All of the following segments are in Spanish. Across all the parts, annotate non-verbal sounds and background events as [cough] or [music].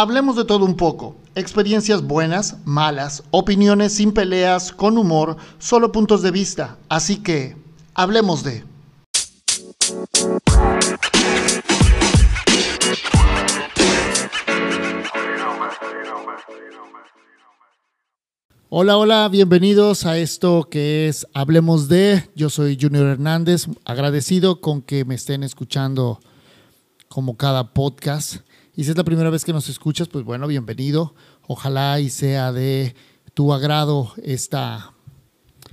Hablemos de todo un poco. Experiencias buenas, malas, opiniones sin peleas, con humor, solo puntos de vista. Así que, hablemos de... Hola, hola, bienvenidos a esto que es Hablemos de. Yo soy Junior Hernández, agradecido con que me estén escuchando como cada podcast. Y si es la primera vez que nos escuchas, pues bueno, bienvenido. Ojalá y sea de tu agrado esta,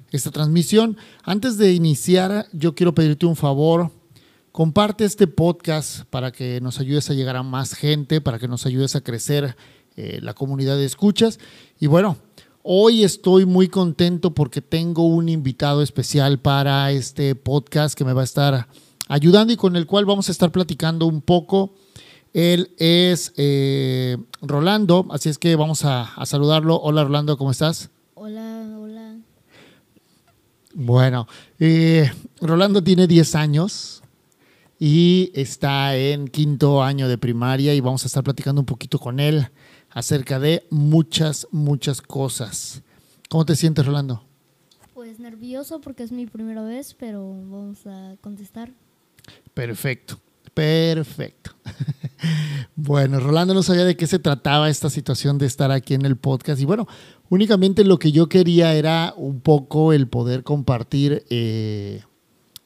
esta transmisión. Antes de iniciar, yo quiero pedirte un favor. Comparte este podcast para que nos ayudes a llegar a más gente, para que nos ayudes a crecer eh, la comunidad de escuchas. Y bueno, hoy estoy muy contento porque tengo un invitado especial para este podcast que me va a estar ayudando y con el cual vamos a estar platicando un poco él es eh, Rolando, así es que vamos a, saludarlo. Hola Rolando, ¿cómo estás? Hola, hola. Bueno, eh, Rolando tiene 10 años y está en quinto año de primaria y vamos a estar platicando un poquito con él acerca de muchas, muchas cosas. ¿Cómo te sientes, Rolando? Pues nervioso porque es mi primera vez, pero vamos a contestar. Perfecto. Perfecto. [laughs] Bueno, Rolando no sabía de qué se trataba esta situación de estar aquí en el podcast. Y bueno, únicamente lo que yo quería era un poco el poder compartir eh,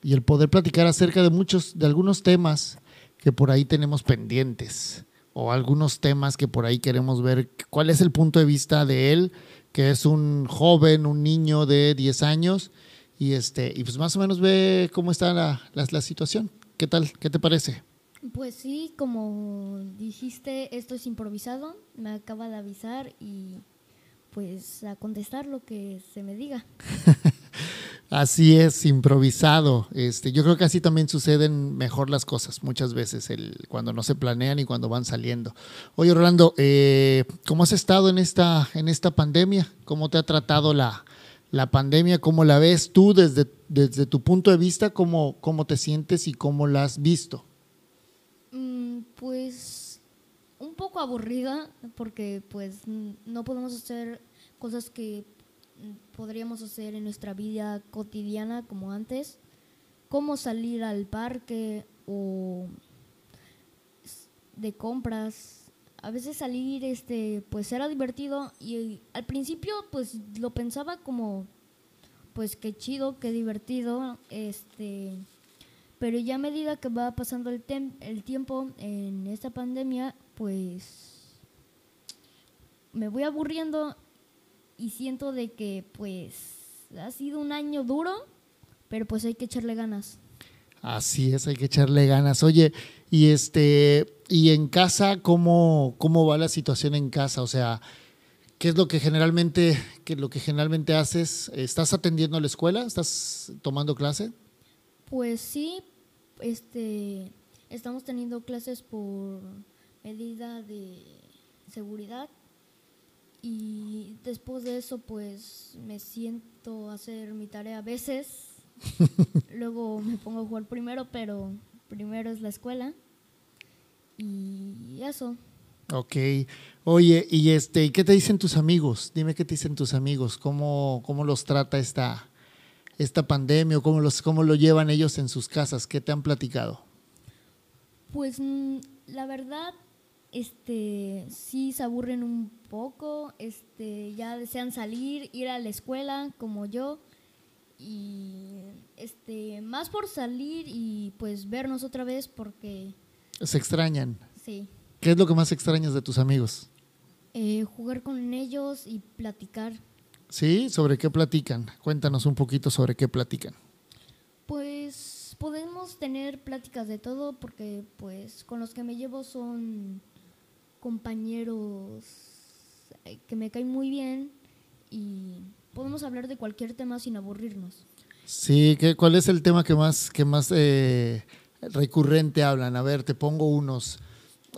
y el poder platicar acerca de muchos, de algunos temas que por ahí tenemos pendientes o algunos temas que por ahí queremos ver cuál es el punto de vista de él, que es un joven, un niño de 10 años y este y pues más o menos ve cómo está la, la situación. ¿Qué tal? ¿Qué te parece? Pues sí, como dijiste, esto es improvisado, me acaba de avisar y pues a contestar lo que se me diga. [laughs] así es, improvisado. Este, yo creo que así también suceden mejor las cosas muchas veces, el, cuando no se planean y cuando van saliendo. Oye, Rolando, eh, ¿cómo has estado en esta, en esta pandemia? ¿Cómo te ha tratado la, la pandemia, ¿cómo la ves tú desde, desde tu punto de vista? ¿Cómo, ¿Cómo te sientes y cómo la has visto? Mm, pues un poco aburrida porque pues no podemos hacer cosas que podríamos hacer en nuestra vida cotidiana como antes, como salir al parque o de compras a veces salir este pues era divertido y al principio pues lo pensaba como pues qué chido, qué divertido, este pero ya a medida que va pasando el, el tiempo en esta pandemia, pues me voy aburriendo y siento de que pues ha sido un año duro, pero pues hay que echarle ganas. Así es, hay que echarle ganas. Oye, y este y en casa, ¿cómo, ¿cómo va la situación en casa? O sea, ¿qué es lo que generalmente, qué es lo que generalmente haces? ¿Estás atendiendo a la escuela? ¿Estás tomando clase? Pues sí, este, estamos teniendo clases por medida de seguridad y después de eso pues me siento a hacer mi tarea a veces. [laughs] Luego me pongo a jugar primero, pero primero es la escuela. Y eso. Ok. Oye, y este, ¿qué te dicen tus amigos? Dime qué te dicen tus amigos, cómo, cómo los trata esta, esta pandemia o cómo, los, cómo lo llevan ellos en sus casas, ¿qué te han platicado? Pues mm, la verdad, este, sí se aburren un poco, este, ya desean salir, ir a la escuela como yo y este, más por salir y pues vernos otra vez porque ¿Se extrañan? Sí. ¿Qué es lo que más extrañas de tus amigos? Eh, jugar con ellos y platicar. ¿Sí? ¿Sobre qué platican? Cuéntanos un poquito sobre qué platican. Pues podemos tener pláticas de todo porque pues con los que me llevo son compañeros eh, que me caen muy bien y podemos hablar de cualquier tema sin aburrirnos. Sí, ¿cuál es el tema que más, que más eh, recurrente hablan? A ver, te pongo unos.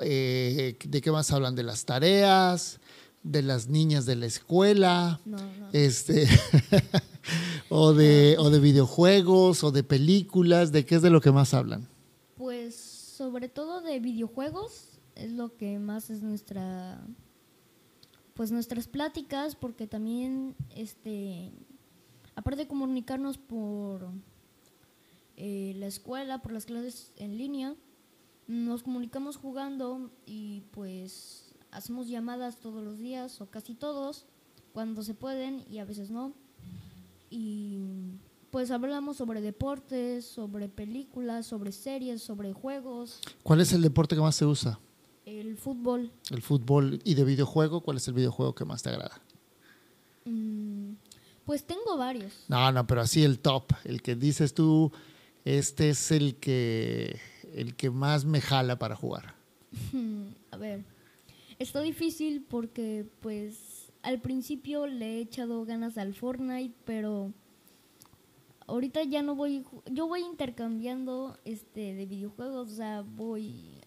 Eh, ¿De qué más hablan? ¿De las tareas? ¿De las niñas de la escuela? Este, [laughs] o, de, o de videojuegos? ¿O de películas? ¿De qué es de lo que más hablan? Pues sobre todo de videojuegos es lo que más es nuestra pues nuestras pláticas porque también este aparte de comunicarnos por eh, la escuela por las clases en línea nos comunicamos jugando y pues hacemos llamadas todos los días o casi todos cuando se pueden y a veces no y pues hablamos sobre deportes, sobre películas, sobre series, sobre juegos. ¿Cuál es el deporte que más se usa? El fútbol. El fútbol. ¿Y de videojuego? ¿Cuál es el videojuego que más te agrada? Mm, pues tengo varios. No, no, pero así el top, el que dices tú, este es el que, el que más me jala para jugar. A ver, está difícil porque pues al principio le he echado ganas al Fortnite, pero ahorita ya no voy, yo voy intercambiando este de videojuegos, o sea, voy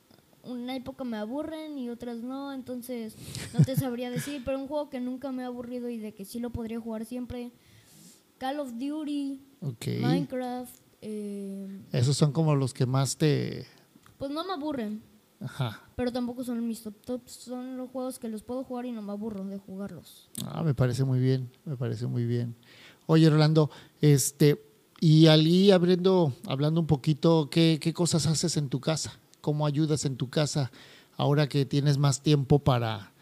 una época me aburren y otras no, entonces no te sabría decir, pero un juego que nunca me ha aburrido y de que sí lo podría jugar siempre, Call of Duty, Minecraft. Eh, Esos son como los que más te... Pues no me aburren. Ajá. Pero tampoco son mis top tops, son los juegos que los puedo jugar y no me aburro de jugarlos. Ah, me parece muy bien, me parece muy bien. Oye, Rolando, este, y allí hablando, hablando un poquito, ¿qué, ¿qué, cosas haces en tu casa? ¿Cómo ayudas en tu casa ahora que tienes más tiempo para,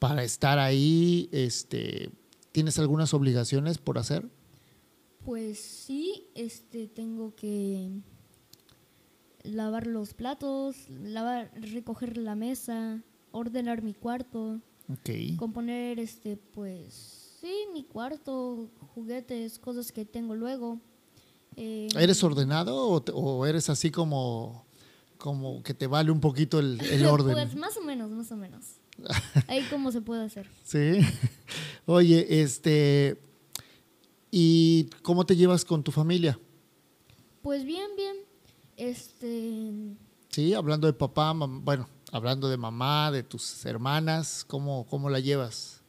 para estar ahí? Este, ¿Tienes algunas obligaciones por hacer? Pues sí, este, tengo que lavar los platos, lavar, recoger la mesa, ordenar mi cuarto, componer, este, pues, sí, mi cuarto, juguetes, cosas que tengo luego. Eh, ¿Eres ordenado o, eres así como, como que te vale un poquito el, [laughs] orden? pues más o menos, más o menos. Ahí como se puede hacer. [laughs] Sí. Oye, este, ¿y cómo te llevas con tu familia? Pues bien, bien. Este. Sí, hablando de papá, bueno, hablando de mamá, de tus hermanas, ¿cómo, cómo la llevas?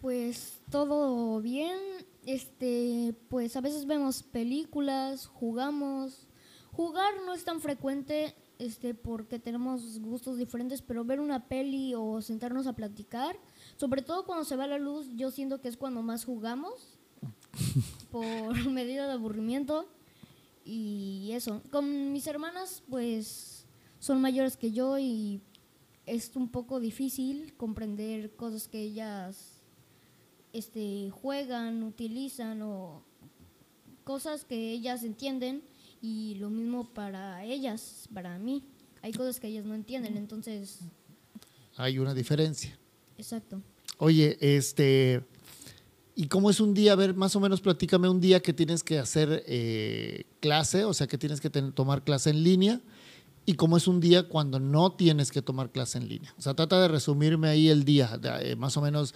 Pues todo bien este, pues a veces vemos películas, jugamos. Jugar no es tan frecuente este, porque tenemos gustos diferentes, pero ver una peli o sentarnos a platicar, sobre todo cuando se va la luz, yo siento que es cuando más jugamos, por [laughs] medida de aburrimiento. Y eso, con mis hermanas, pues son mayores que yo y es un poco difícil comprender cosas que ellas este, juegan, utilizan o cosas que ellas entienden y lo mismo para ellas, para mí. Hay cosas que ellas no entienden, entonces... Hay una diferencia. Exacto. Oye, este... ¿Y cómo es un día? A ver, más o menos platícame un día que tienes que hacer eh, clase, o sea, que tienes que tomar clase en línea, y cómo es un día cuando no tienes que tomar clase en línea. O sea, trata de resumirme ahí el día, eh, más o menos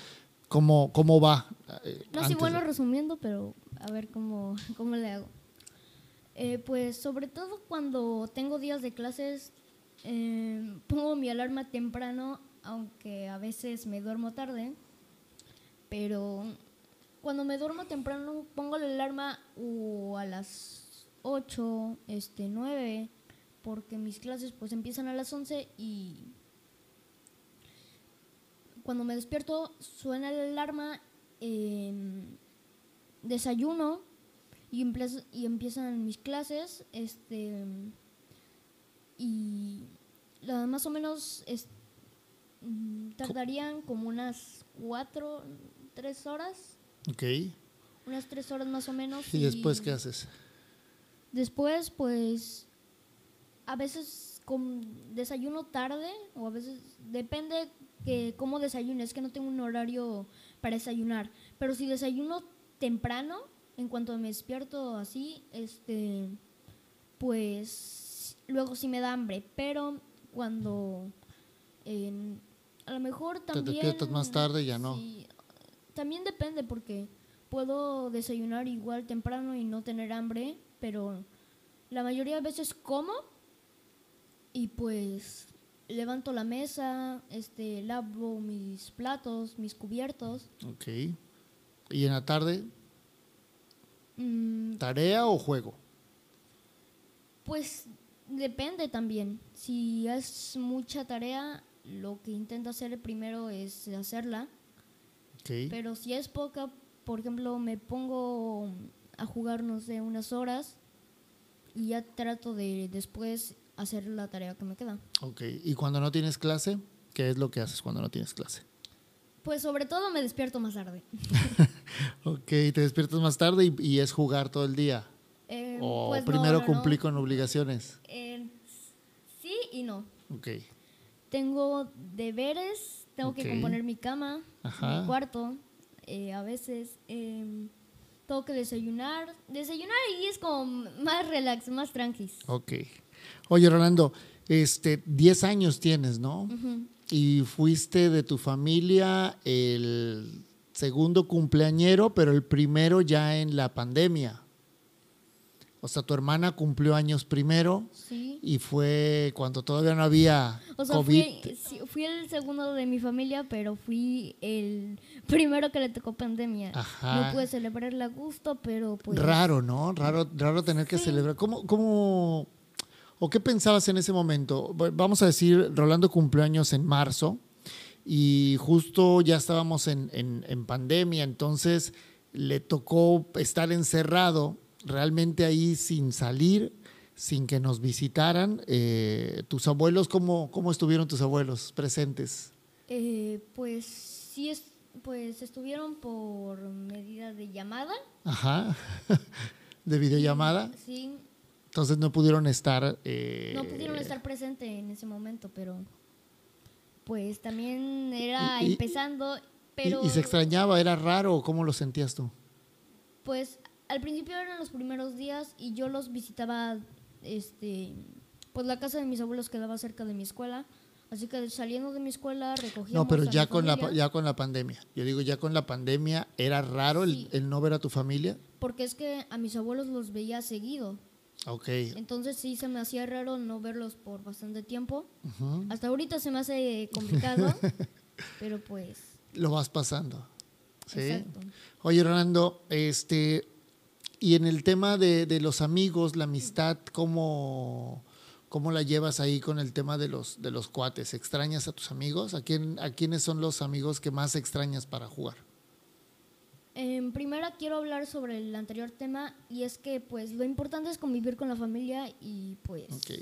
cómo, cómo va. Eh, no, sí, bueno, resumiendo, pero a ver cómo, [laughs] cómo le hago. Eh, pues sobre todo cuando tengo días de clases, eh, pongo mi alarma temprano, aunque a veces me duermo tarde, pero cuando me duermo temprano pongo la alarma o a las 8, este, 9, porque mis clases pues empiezan a las 11 y cuando me despierto suena la alarma, desayuno y, y empiezan mis clases. Este, y más o menos mm, tardarían como unas cuatro, tres horas. Ok. Unas tres horas más o menos. ¿Y, después qué haces? Después, pues, a veces con desayuno tarde o a veces depende que cómo desayuno, es que no tengo un horario para desayunar, pero si desayuno temprano, en cuanto me despierto así, este, pues luego sí me da hambre, pero cuando a lo mejor también... Te despiertas más tarde ya no. También depende porque puedo desayunar igual temprano y no tener hambre, pero la mayoría de veces como y pues levanto la mesa, este, lavo mis platos, mis cubiertos. Ok. ¿Y en la tarde? Mm. ¿Tarea o juego? Pues Depende también. Si es mucha tarea, lo que intento hacer primero es hacerla. Ok. Pero si es poca, por ejemplo, me pongo a jugar, no sé, unas horas y ya trato de después hacer la tarea que me queda. Ok. ¿Y cuando no tienes clase? ¿Qué es lo que haces cuando no tienes clase? Pues sobre todo me despierto más tarde. [laughs] Ok, te despiertas más tarde y, y es jugar todo el día. Eh, O pues no, primero no, no. cumplir con obligaciones. Eh, sí y no. Ok. Tengo deberes, tengo que componer mi cama, Ajá. mi cuarto, eh, a veces em, tengo que desayunar. Desayunar y es como más relax, más tranquis. Ok. Oye, Rolando, este, 10 años tienes, ¿no? Y fuiste de tu familia el segundo cumpleañero, pero el primero ya en la pandemia. O sea, tu hermana cumplió años primero Sí. y fue cuando todavía no había O sea, COVID. fui, el segundo de mi familia, pero fui el [laughs] primero que le tocó pandemia. Ajá. No pude celebrarla a gusto, pero pues... Raro, ¿no? Raro, raro tener que Sí. celebrar. ¿Cómo, cómo, o qué pensabas en ese momento? Vamos a decir, Rolando cumplió años en marzo y justo ya estábamos en, en- en pandemia, entonces le tocó estar encerrado realmente ahí sin salir, sin que nos visitaran. Eh, ¿Tus abuelos, cómo, cómo estuvieron tus abuelos presentes? Eh, pues sí, es, pues estuvieron por medida de llamada. Ajá, [laughs] de videollamada. Sí, Entonces no pudieron estar... eh, no pudieron estar presentes en ese momento, pero pues también era Y- y- empezando, Y- pero Y, se extrañaba, era raro, ¿cómo lo sentías tú? pues al principio eran los primeros días y yo los visitaba, este, pues la casa de mis abuelos quedaba cerca de mi escuela, así que saliendo de mi escuela recogíamos No, pero a ya mi con, la, familia, ya con la pandemia. Yo digo, ya con la pandemia, ¿era raro el, Sí. el no ver a tu familia? porque es que a mis abuelos los veía seguido, Ok. entonces sí se me hacía raro no verlos por bastante tiempo. Hasta ahorita se me hace [laughs] complicado, pero pues. Lo vas pasando. Sí. Exacto. Oye, Rolando, este, y en el tema de, de los amigos, la amistad, ¿cómo, ¿cómo la llevas ahí con el tema de los, de los cuates? ¿Extrañas a tus amigos? ¿A, quién, ¿A quiénes son los amigos que más extrañas para jugar? En primera quiero hablar sobre el anterior tema y es que pues lo importante es convivir con la familia y pues Ok.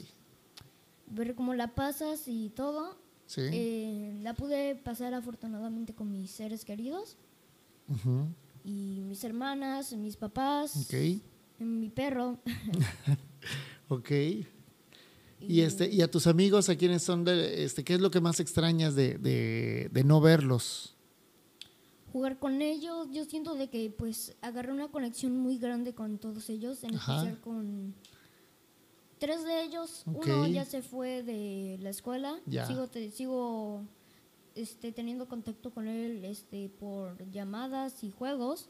ver cómo la pasas y todo. Sí. Eh, la pude pasar afortunadamente con mis seres queridos Ujú. Y mis hermanas, mis papás, mi perro. [laughs] Ok. Y este, y a tus amigos, a quiénes son de, este, ¿qué es lo que más extrañas de, de, de no verlos? jugar con ellos. Yo siento de que pues agarré una conexión muy grande con todos ellos, en Ajá. especial con tres de ellos. Uno ya se fue de la escuela. Ya. Sigo te- sigo este teniendo contacto con él este por llamadas y juegos,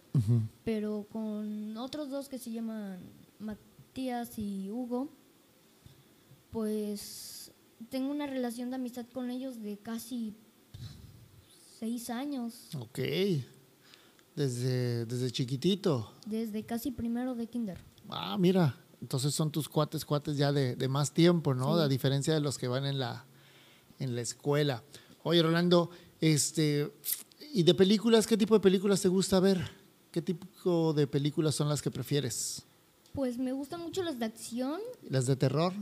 pero con otros dos que se llaman Matías y Hugo, pues tengo una relación de amistad con ellos de casi seis años. Ok. Desde, desde chiquitito. Desde casi primero de kinder. Ah, mira. Entonces son tus cuates, cuates ya de, de más tiempo, ¿no? Sí. A diferencia de los que van en la, en la escuela. Oye, Rolando, este, ¿y de películas? ¿Qué tipo de películas te gusta ver? ¿Qué tipo de películas son las que prefieres? Pues me gustan mucho las de acción. ¿Las de terror?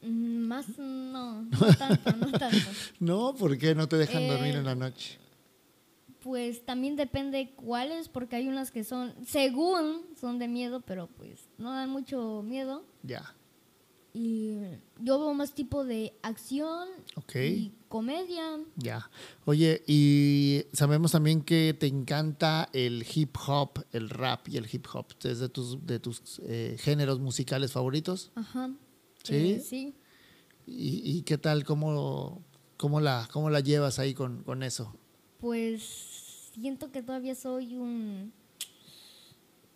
Mm, Más no, no tanto, no tanto. [laughs] No, ¿por qué no te dejan Eh, dormir en la noche? Pues también depende cuáles, porque hay unas que son, según son de miedo, pero pues no dan mucho miedo. Ya. Y yo veo más tipo de acción y comedia. Ya. Oye, y sabemos también que te encanta el hip hop, el rap y el hip hop. ¿Es de tus, de tus eh, géneros musicales favoritos? Ajá. ¿Sí? Eh, sí. ¿Y, y qué tal? ¿Cómo, cómo, la, cómo la llevas ahí con, con eso? Pues siento que todavía soy un...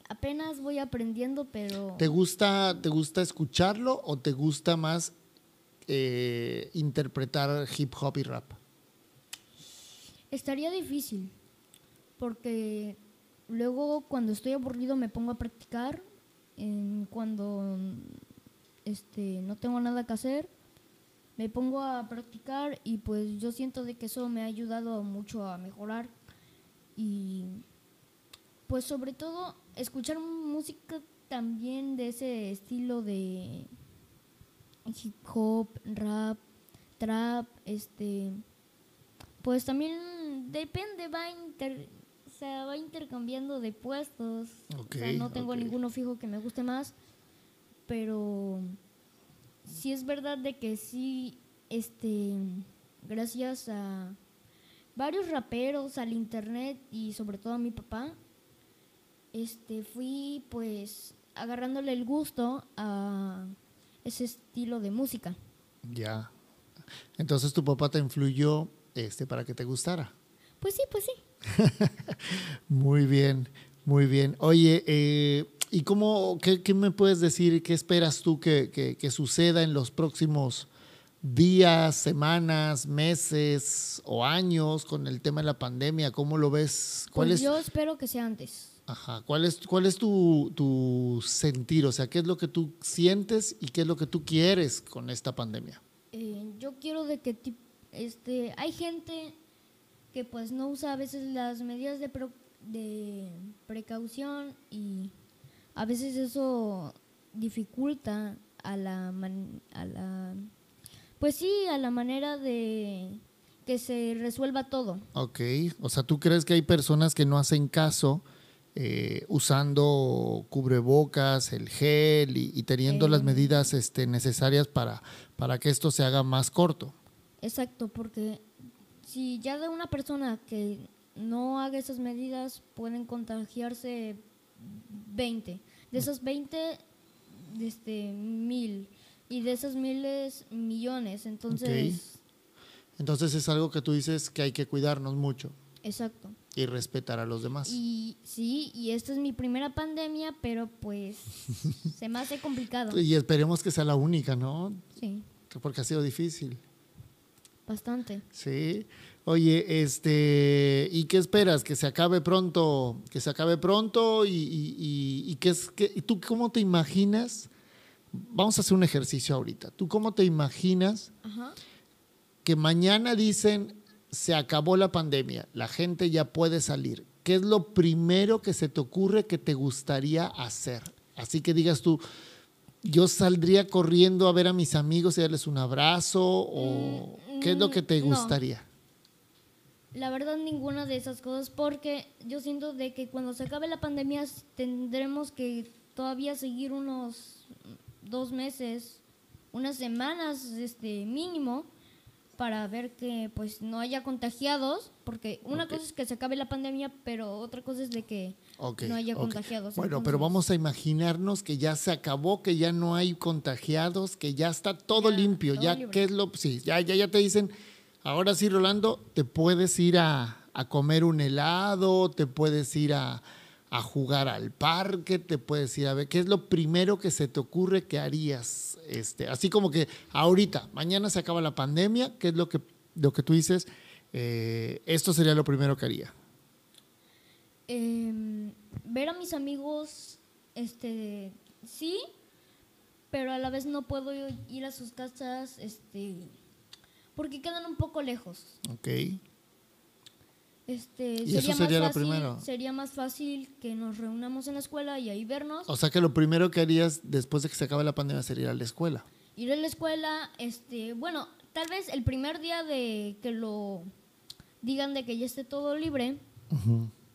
Apenas voy aprendiendo, pero... ¿Te gusta, te gusta escucharlo o te gusta más eh, interpretar hip hop y rap? Estaría difícil, porque luego cuando estoy aburrido me pongo a practicar, en cuando este, no tengo nada que hacer, me pongo a practicar y pues yo siento de que eso me ha ayudado mucho a mejorar y pues sobre todo escuchar música también de ese estilo de hip hop, rap, trap, este pues también depende, va inter, se va intercambiando de puestos. no tengo ninguno fijo que me guste más, pero sí es verdad de que sí, este, gracias a varios raperos, al internet y sobre todo a mi papá, este, fui pues agarrándole el gusto a ese estilo de música. Ya. Entonces tu papá te influyó este para que te gustara. Pues sí, pues sí. [laughs] muy bien, muy bien. Oye, eh, ¿y cómo, qué, me puedes decir, qué esperas tú que, suceda en los próximos días, semanas, meses o años con el tema de la pandemia? ¿Cómo lo ves? ¿Cuál pues yo espero que sea antes. Ajá. ¿Cuál es, cuál es tu, tu, sentir? O sea, ¿qué es lo que tú sientes y qué es lo que tú quieres con esta pandemia? Eh, yo quiero de que este, hay gente que pues no usa a veces las medidas de, de precaución y a veces eso dificulta a la, a la pues sí, a la manera de que se resuelva todo. Ok, o sea, ¿tú crees que hay personas que no hacen caso eh, usando cubrebocas, el gel y, teniendo las medidas este, necesarias para, para que esto se haga más corto? Exacto, porque si ya de una persona que no haga esas medidas pueden contagiarse 20. De esas 20, este, mil. Y de esas miles, millones. Entonces... Entonces es algo que tú dices que hay que cuidarnos mucho. Exacto. Y respetar a los demás. Y sí, y esta es mi primera pandemia, pero pues [laughs] se me hace complicado. Y esperemos que sea la única, ¿no? Sí. Porque ha sido difícil. Bastante. Sí. Oye, este, ¿y qué esperas? ¿Que se acabe pronto? ¿Que se acabe pronto? ¿Y, y, y, qué es, que, tú cómo te imaginas? Vamos a hacer un ejercicio ahorita. ¿Tú cómo te imaginas que mañana dicen se acabó la pandemia, la gente ya puede salir? ¿Qué es lo primero que se te ocurre que te gustaría hacer? Así que digas tú, yo saldría corriendo a ver a mis amigos y darles un abrazo o... Mm, ¿Qué es lo que te gustaría? La verdad ninguna de esas cosas porque yo siento de que cuando se acabe la pandemia tendremos que todavía seguir unos dos meses, unas semanas este mínimo para ver que pues no haya contagiados, porque una cosa es que se acabe la pandemia, pero otra cosa es de que no haya contagiados. Bueno, pero vamos a imaginarnos que ya se acabó, que ya no hay contagiados, que ya está todo limpio, ya qué es lo sí, ya ya ya te dicen, ahora sí Rolando, te puedes ir a, a comer un helado, te puedes ir a, a jugar al parque, te puedes ir a ver, ¿qué es lo primero que se te ocurre que harías? Este, así como que ahorita, mañana se acaba la pandemia, ¿qué es lo que, lo que tú dices? Eh, esto sería lo primero que haría. Em, ver a mis amigos, este, sí, pero a la vez no puedo ir a sus casas, este, porque quedan un poco lejos. Ok. Este, ¿Y sería eso sería más fácil, primero? Sería más fácil que nos reunamos en la escuela y ahí vernos. O sea que lo primero que harías después de que se acabe la pandemia sería ir a la escuela. Ir a la escuela, este, bueno, tal vez el primer día de que lo digan de que ya esté todo libre,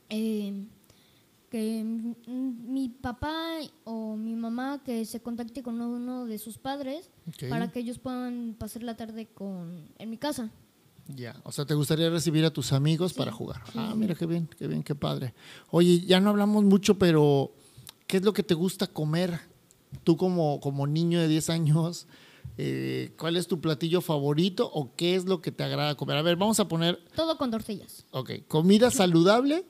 eh, que mi papá o mi mamá que se contacte con uno de sus padres para que ellos puedan pasar la tarde con en mi casa. Ya, o sea, ¿te gustaría recibir a tus amigos para jugar? ah, mira qué bien, qué bien, qué padre. Oye, ya no hablamos mucho, pero ¿qué es lo que te gusta comer? Tú como, como niño de 10 años, eh, ¿cuál es tu platillo favorito o qué es lo que te agrada comer? A ver, vamos a poner... Todo con tortillas. Ok, comida saludable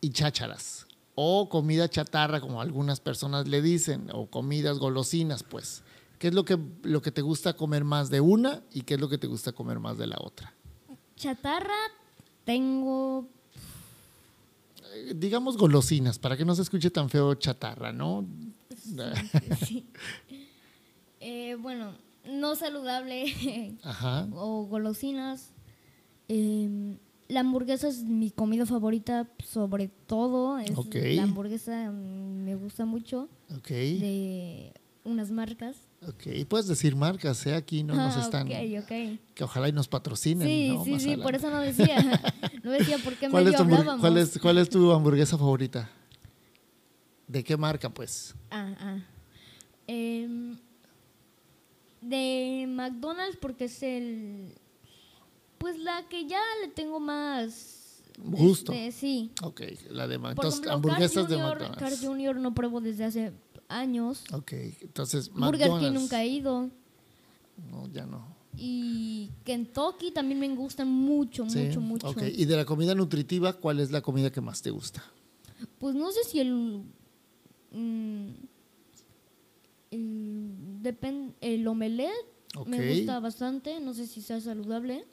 y chácharas. O comida chatarra, como algunas personas le dicen, o comidas golosinas, pues. ¿Qué es lo que, lo que te gusta comer más de una y qué es lo que te gusta comer más de la otra? Chatarra, tengo... Eh, digamos golosinas, para que no se escuche tan feo chatarra, ¿no? [laughs] Eh, bueno, no saludable [laughs] Ajá. o golosinas. Em, la hamburguesa es mi comida favorita, sobre todo. Es. La hamburguesa mm, me gusta mucho Ok. de unas marcas. Ok. Puedes decir marcas, ¿eh? Aquí no nos Ah, están. ok, ok. Que ojalá y nos patrocinen. Sí, ¿no? sí, Más sí, por eso no decía. [laughs] no decía por qué ¿Cuál medio es, tu hamburg- hablábamos. cuál, es, ¿Cuál es tu hamburguesa favorita? ¿De qué marca, pues? Ah, ah. Em, de McDonald's porque es el... Pues la que ya le tengo más... Gusto. este, sí. Ok, la de McDonald's. ejemplo, hamburguesas Carl de McDonald's. Carl Jr. no pruebo desde hace años. Ok, entonces Burger King McDonald's. nunca he ido. No, ya no. Y Kentucky también me gustan mucho, Sí, mucho, mucho. Ok, y de la comida nutritiva, ¿cuál es la comida que más te gusta? Pues no sé si el... mm, el, depen- el omelette me gusta bastante. No sé si sea saludable.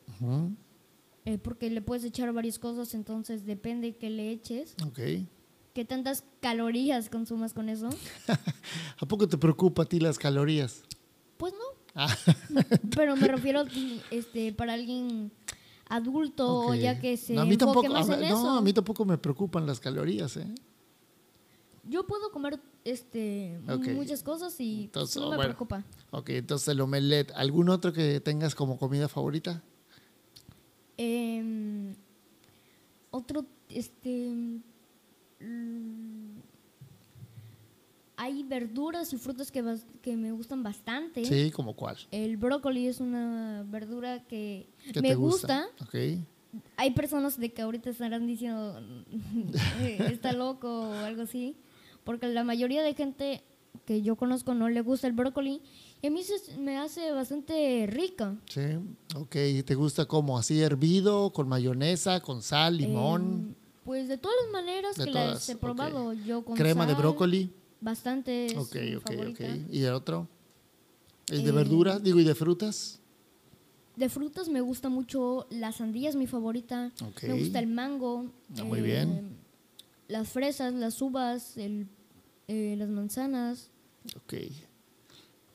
Eh, porque le puedes echar varias cosas, entonces depende qué le eches. Ok. ¿Qué tantas calorías consumas con eso? [laughs] ¿A poco te preocupa a ti las calorías? Pues no. Ah, [laughs] Pero me refiero [laughs] este, para alguien adulto o ya que se No, a mí tampoco, más a, en ver, eso. no, a mí tampoco me preocupan las calorías, ¿eh? Yo puedo comer este muchas cosas y Entonces, no me bueno. preocupa. Ok, entonces el omelette. ¿Algún otro que tengas como comida favorita? Em, otro, este... mm, hay verduras y frutas que, me gustan bastante. Sí, ¿como cuál? El brócoli es una verdura que ¿Qué me te gusta. Ok. Hay personas de que ahorita estarán diciendo [laughs] "Eh, está loco o algo así, porque la mayoría de gente que yo conozco no le gusta el brócoli y a mí se- me hace bastante rica. Sí, ok. ¿Te gusta como así hervido, con mayonesa, con sal, limón, Eh, pues de todas las maneras De que todas, las he probado, yo con crema de brócoli? Bastante Ok, ok, favorita. ok. ¿Y el otro? ¿El de Eh, verdura? Digo, ¿y de frutas? De frutas me gusta mucho la sandía es mi favorita. Ok. Me gusta el mango. Ah, muy bien. Las fresas, las uvas, el, eh, las manzanas. Ok.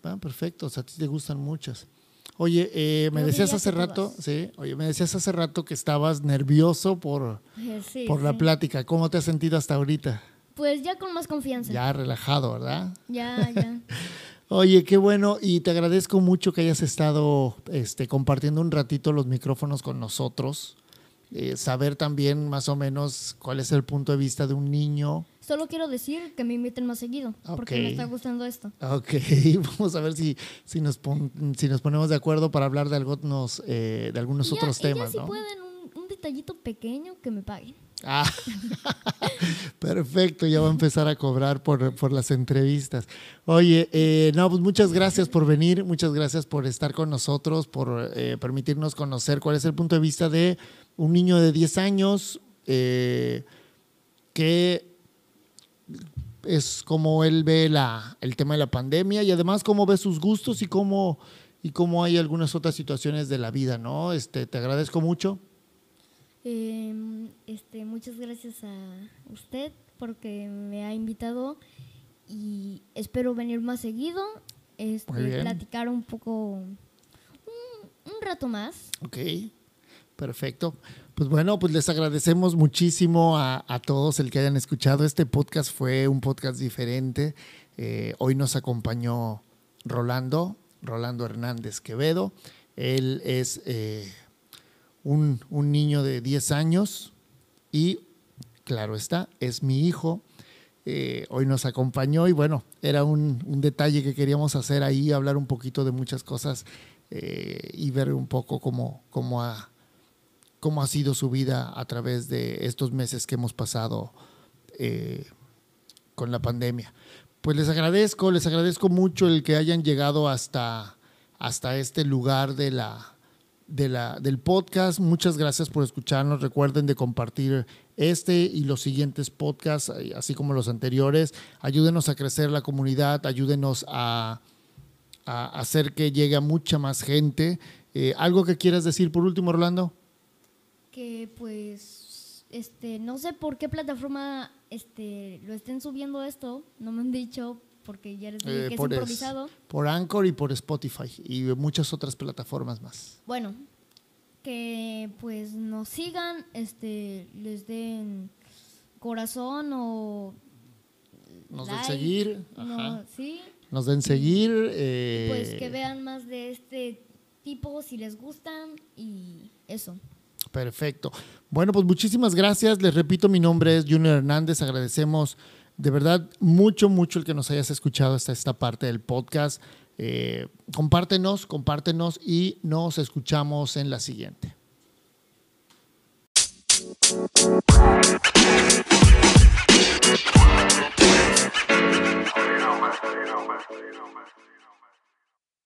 Ah, perfecto. O sea, a ti te gustan muchas. Oye, eh, me decías hace rato, sí, oye, me decías hace rato que estabas nervioso por, sí, por la plática. ¿Cómo te has sentido hasta ahorita? Pues ya con más confianza. Ya relajado, ¿verdad? Ya, ya. [laughs] Oye, qué bueno y te agradezco mucho que hayas estado este, compartiendo un ratito los micrófonos con nosotros. Eh, saber también más o menos cuál es el punto de vista de un niño. Solo quiero decir que me inviten más seguido, porque me está gustando esto. Ok, [laughs] vamos a ver si, si, nos, pon- si nos ponemos de acuerdo para hablar de algunos, eh, de algunos ya- otros temas, si ¿no? pueden, un, un detallito pequeño que me paguen. Ah, [laughs] perfecto, ya va a empezar a cobrar por, por las entrevistas. Oye, eh, no, pues muchas gracias por venir, muchas gracias por estar con nosotros, por eh, permitirnos conocer cuál es el punto de vista de un niño de 10 años eh, que es como él ve la, el tema de la pandemia y además cómo ve sus gustos y cómo, y cómo hay algunas otras situaciones de la vida, ¿no? Este, te agradezco mucho. Eh, este, muchas gracias a usted porque me ha invitado y espero venir más seguido, este, platicar un poco, un, un rato más. Ok, perfecto. Pues bueno, pues les agradecemos muchísimo a, a todos el que hayan escuchado. Este podcast fue un podcast diferente. Eh, hoy nos acompañó Rolando, Rolando Hernández Quevedo. Él es eh, un, un niño de 10 años y, claro está, es mi hijo. Eh, hoy nos acompañó y bueno, era un, un detalle que queríamos hacer ahí, hablar un poquito de muchas cosas y ver un poco cómo, cómo, ha, cómo ha sido su vida a través de estos meses que hemos pasado eh, con la pandemia. Pues les agradezco, les agradezco mucho el que hayan llegado hasta, hasta este lugar de la, de la, del podcast. Muchas gracias por escucharnos. Recuerden de compartir este y los siguientes podcasts, eh, así como los anteriores. Ayúdenos a crecer la comunidad, ayúdenos a, a hacer que llegue a mucha más gente. Eh, ¿Algo que quieras decir por último, Orlando? Que pues, este, no sé por qué plataforma este, lo estén subiendo esto, no me han dicho, porque ya les dije Eh, que por, es- improvisado. por Anchor y por Spotify y muchas otras plataformas más. Bueno, que pues nos sigan, este, les den corazón o Nos den seguir, no, sí, nos den seguir. eh, pues que vean más de este tipo si les gustan y eso. Perfecto. Bueno, pues muchísimas gracias. Les repito, mi nombre es Junior Hernández. Agradecemos de verdad mucho, mucho el que nos hayas escuchado hasta esta parte del podcast. Eh, compártenos, compártenos y nos escuchamos en la siguiente.